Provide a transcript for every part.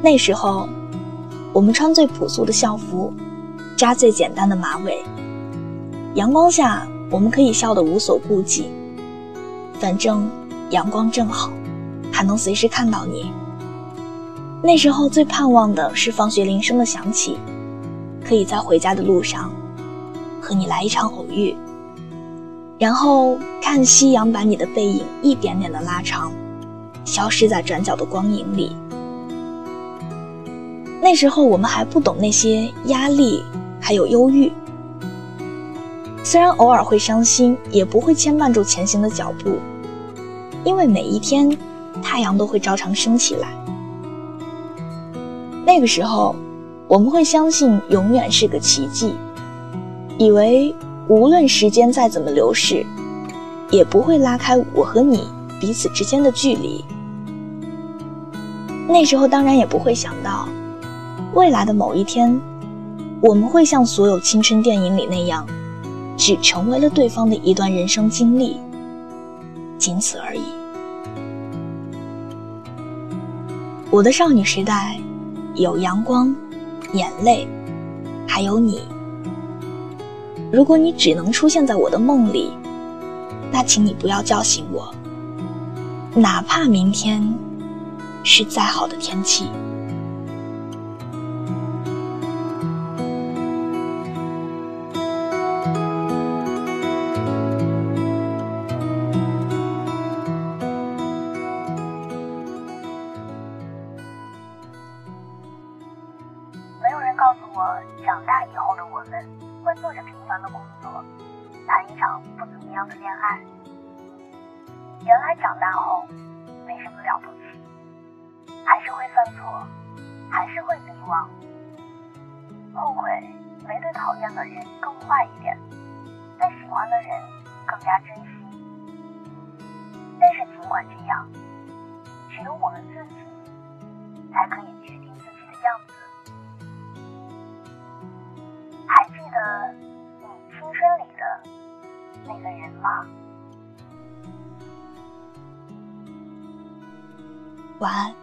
那时候，我们穿最朴素的校服，扎最简单的马尾。阳光下，我们可以笑得无所顾忌，反正阳光正好，还能随时看到你。那时候最盼望的是放学铃声的响起，可以在回家的路上和你来一场偶遇，然后看夕阳把你的背影一点点的拉长，消失在转角的光影里。那时候我们还不懂那些压力，还有忧郁。虽然偶尔会伤心，也不会牵绊住前行的脚步，因为每一天，太阳都会照常升起来。那个时候，我们会相信永远是个奇迹，以为无论时间再怎么流逝，也不会拉开我和你彼此之间的距离。那时候当然也不会想到。未来的某一天，我们会像所有青春电影里那样，只成为了对方的一段人生经历，仅此而已。我的少女时代，有阳光、眼泪，还有你。如果你只能出现在我的梦里，那请你不要叫醒我，哪怕明天是再好的天气。告诉我长大以后的我们，会做着平凡的工作，谈一场不怎么样的恋爱。原来长大后没什么了不起，还是会犯错，还是会迷惘，后悔没对讨厌的人更坏一点，对喜欢的人更加珍惜。但是尽管这样，只有我们自己才可以决定自己的样子。那个人吗？晚安。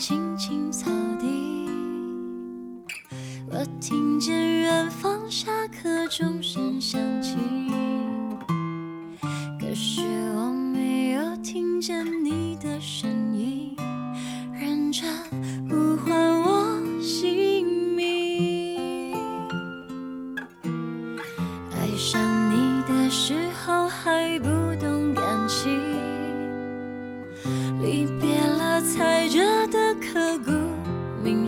青青草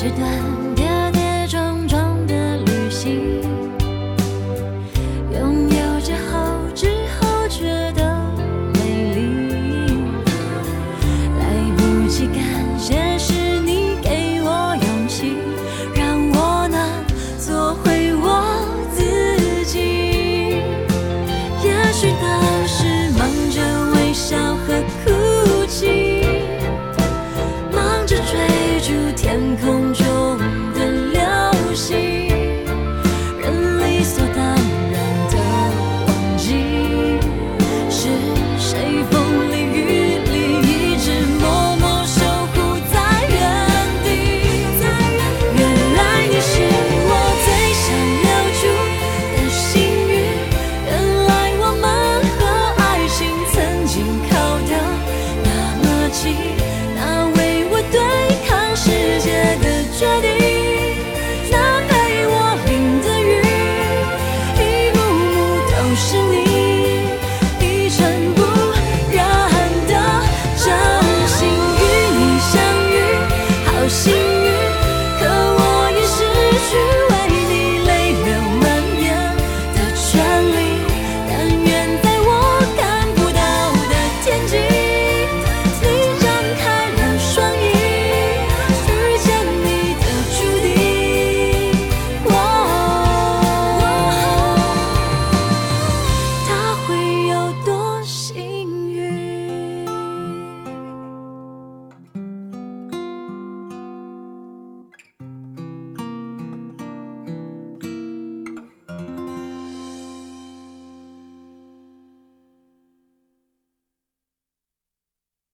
纸短